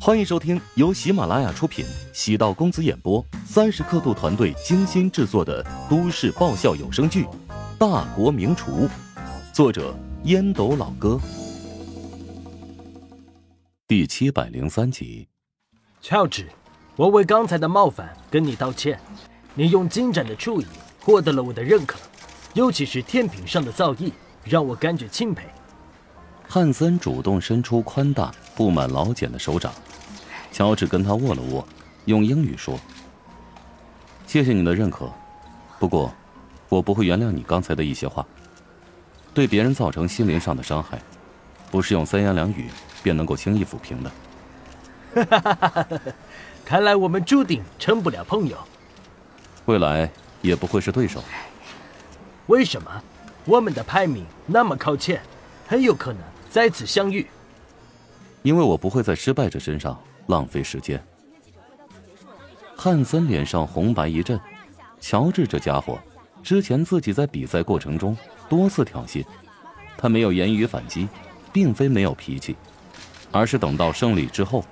欢迎收听由喜马拉雅出品、喜道公子演播、三十刻度团队精心制作的都市爆笑有声剧《大国名厨》，作者烟斗老哥，第七百零三集。乔治，我为刚才的冒犯跟你道歉。你用精湛的厨艺获得了我的认可，尤其是甜品上的造诣，让我感觉钦佩。汉森主动伸出宽大、布满老茧的手掌，乔治跟他握了握，用英语说：“谢谢你的认可，不过，我不会原谅你刚才的一些话。对别人造成心灵上的伤害，不是用三言两语便能够轻易抚平的。”哈哈哈！看来我们注定成不了朋友，未来也不会是对手。为什么？我们的排名那么靠前，很有可能。再次相遇，因为我不会在失败者身上浪费时间。汉森脸上红白一阵，乔治这家伙，之前自己在比赛过程中多次挑衅，他没有言语反击，并非没有脾气，而是等到胜利之后，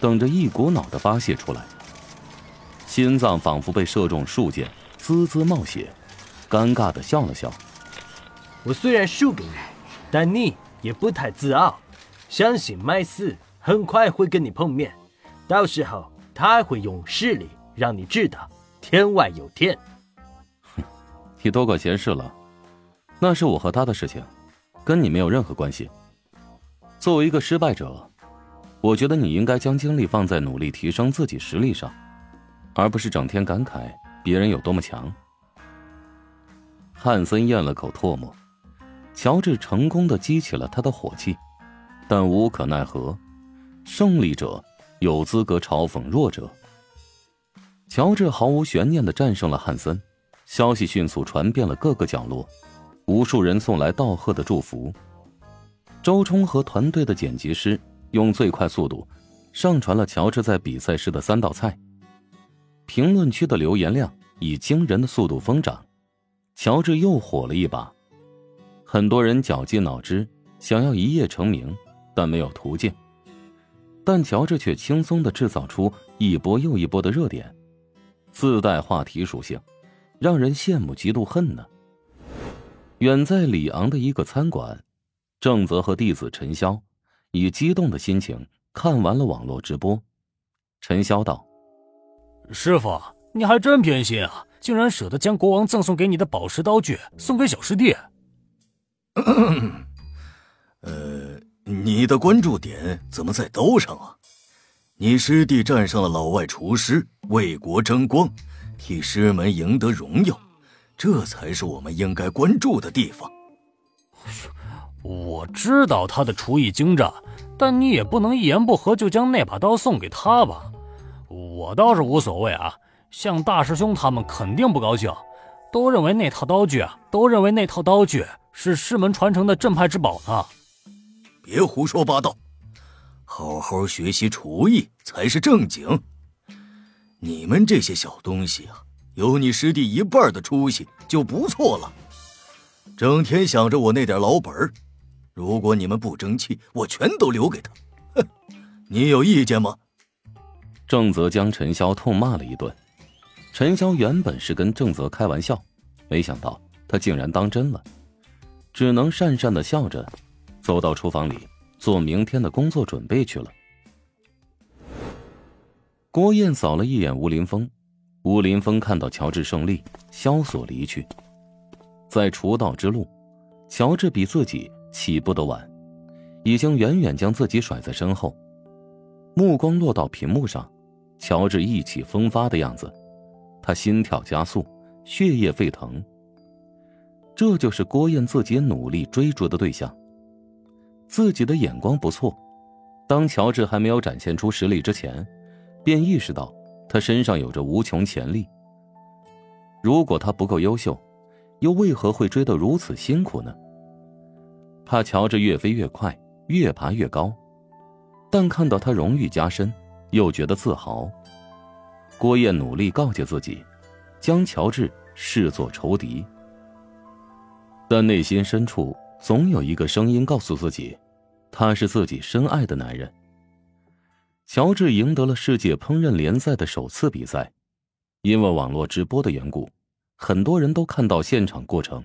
等着一股脑的发泄出来。心脏仿佛被射中数箭，滋滋冒血，尴尬的笑了笑。我虽然输给你，但你。也不太自傲，相信麦斯很快会跟你碰面，到时候他会用实力让你知道天外有天。哼，你多管闲事了，那是我和他的事情，跟你没有任何关系。作为一个失败者，我觉得你应该将精力放在努力提升自己实力上，而不是整天感慨别人有多么强。汉森咽了口唾沫。乔治成功的激起了他的火气，但无可奈何，胜利者有资格嘲讽弱者。乔治毫无悬念的战胜了汉森，消息迅速传遍了各个角落，无数人送来道贺的祝福。周冲和团队的剪辑师用最快速度上传了乔治在比赛时的三道菜，评论区的留言量以惊人的速度疯涨，乔治又火了一把。很多人绞尽脑汁想要一夜成名，但没有途径。但乔治却轻松的制造出一波又一波的热点，自带话题属性，让人羡慕嫉妒恨呢。远在里昂的一个餐馆，郑泽和弟子陈潇以激动的心情看完了网络直播。陈潇道：“师傅，你还真偏心啊，竟然舍得将国王赠送给你的宝石刀具送给小师弟。”呃，你的关注点怎么在刀上啊？你师弟战胜了老外厨师，为国争光，替师门赢得荣耀，这才是我们应该关注的地方。我知道他的厨艺精湛，但你也不能一言不合就将那把刀送给他吧？我倒是无所谓啊，像大师兄他们肯定不高兴，都认为那套刀具啊，都认为那套刀具。是师门传承的镇派之宝呢，别胡说八道，好好学习厨艺才是正经。你们这些小东西啊，有你师弟一半的出息就不错了，整天想着我那点老本儿。如果你们不争气，我全都留给他。哼，你有意见吗？郑泽将陈潇痛骂了一顿。陈潇原本是跟郑泽开玩笑，没想到他竟然当真了。只能讪讪的笑着，走到厨房里做明天的工作准备去了。郭燕扫了一眼吴林峰，吴林峰看到乔治胜利，萧索离去。在厨道之路，乔治比自己起步的晚，已经远远将自己甩在身后。目光落到屏幕上，乔治意气风发的样子，他心跳加速，血液沸腾。这就是郭燕自己努力追逐的对象。自己的眼光不错，当乔治还没有展现出实力之前，便意识到他身上有着无穷潜力。如果他不够优秀，又为何会追得如此辛苦呢？怕乔治越飞越快，越爬越高，但看到他荣誉加深，又觉得自豪。郭燕努力告诫自己，将乔治视作仇敌。但内心深处总有一个声音告诉自己，他是自己深爱的男人。乔治赢得了世界烹饪联赛的首次比赛，因为网络直播的缘故，很多人都看到现场过程。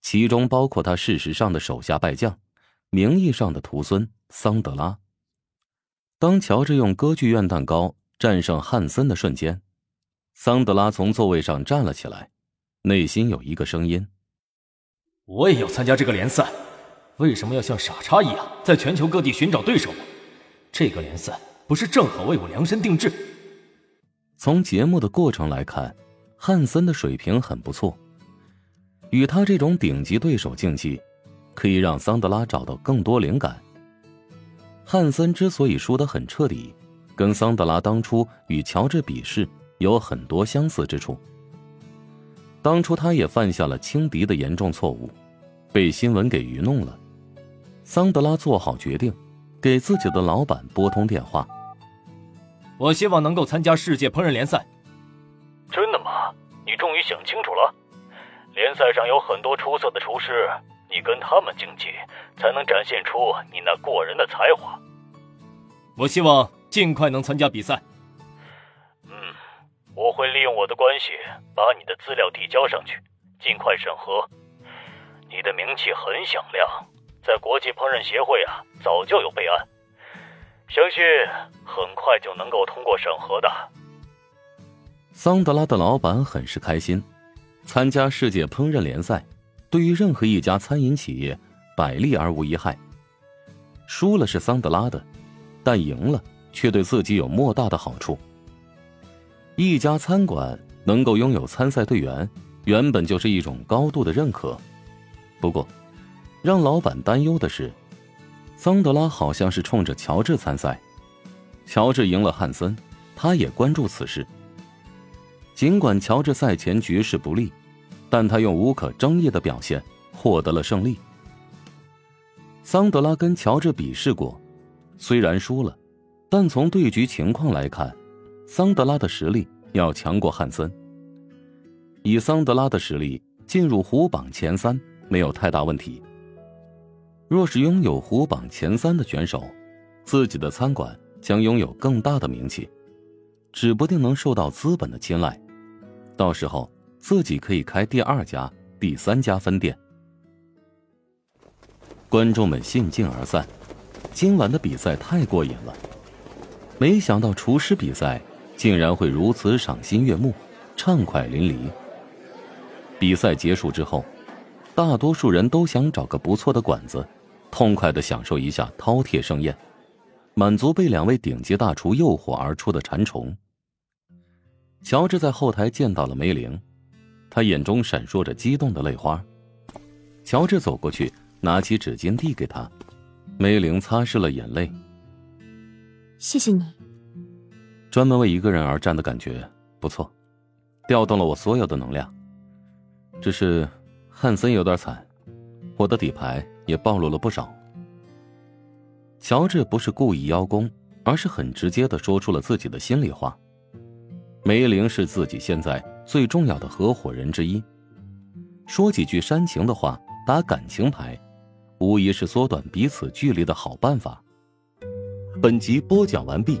其中包括他事实上的手下败将，名义上的徒孙桑德拉。当乔治用歌剧院蛋糕战胜汉森的瞬间，桑德拉从座位上站了起来，内心有一个声音：“我也要参加这个联赛，为什么要像傻叉一样在全球各地寻找对手呢？这个联赛不是正好为我量身定制？”从节目的过程来看，汉森的水平很不错。与他这种顶级对手竞技，可以让桑德拉找到更多灵感。汉森之所以输得很彻底，跟桑德拉当初与乔治比试有很多相似之处。当初他也犯下了轻敌的严重错误，被新闻给愚弄了。桑德拉做好决定，给自己的老板拨通电话。我希望能够参加世界烹饪联赛。真的吗？你终于想清楚了。联赛上有很多出色的厨师，你跟他们竞技，才能展现出你那过人的才华。我希望尽快能参加比赛。我会利用我的关系，把你的资料递交上去，尽快审核。你的名气很响亮，在国际烹饪协会啊，早就有备案，相信很快就能够通过审核的。桑德拉的老板很是开心。参加世界烹饪联赛，对于任何一家餐饮企业，百利而无一害。输了是桑德拉的，但赢了却对自己有莫大的好处。一家餐馆能够拥有参赛队员，原本就是一种高度的认可。不过，让老板担忧的是，桑德拉好像是冲着乔治参赛。乔治赢了汉森，他也关注此事。尽管乔治赛前局势不利。但他用无可争议的表现获得了胜利。桑德拉跟乔治比试过，虽然输了，但从对局情况来看，桑德拉的实力要强过汉森。以桑德拉的实力进入虎榜前三没有太大问题。若是拥有虎榜前三的选手，自己的餐馆将拥有更大的名气，指不定能受到资本的青睐，到时候。自己可以开第二家、第三家分店。观众们信尽而散，今晚的比赛太过瘾了。没想到厨师比赛竟然会如此赏心悦目、畅快淋漓。比赛结束之后，大多数人都想找个不错的馆子，痛快的享受一下饕餮盛宴，满足被两位顶级大厨诱惑而出的馋虫。乔治在后台见到了梅玲。他眼中闪烁着激动的泪花，乔治走过去，拿起纸巾递给他，梅玲擦拭了眼泪。谢谢你。专门为一个人而战的感觉不错，调动了我所有的能量。只是汉森有点惨，我的底牌也暴露了不少。乔治不是故意邀功，而是很直接的说出了自己的心里话。梅林是自己现在。最重要的合伙人之一，说几句煽情的话，打感情牌，无疑是缩短彼此距离的好办法。本集播讲完毕，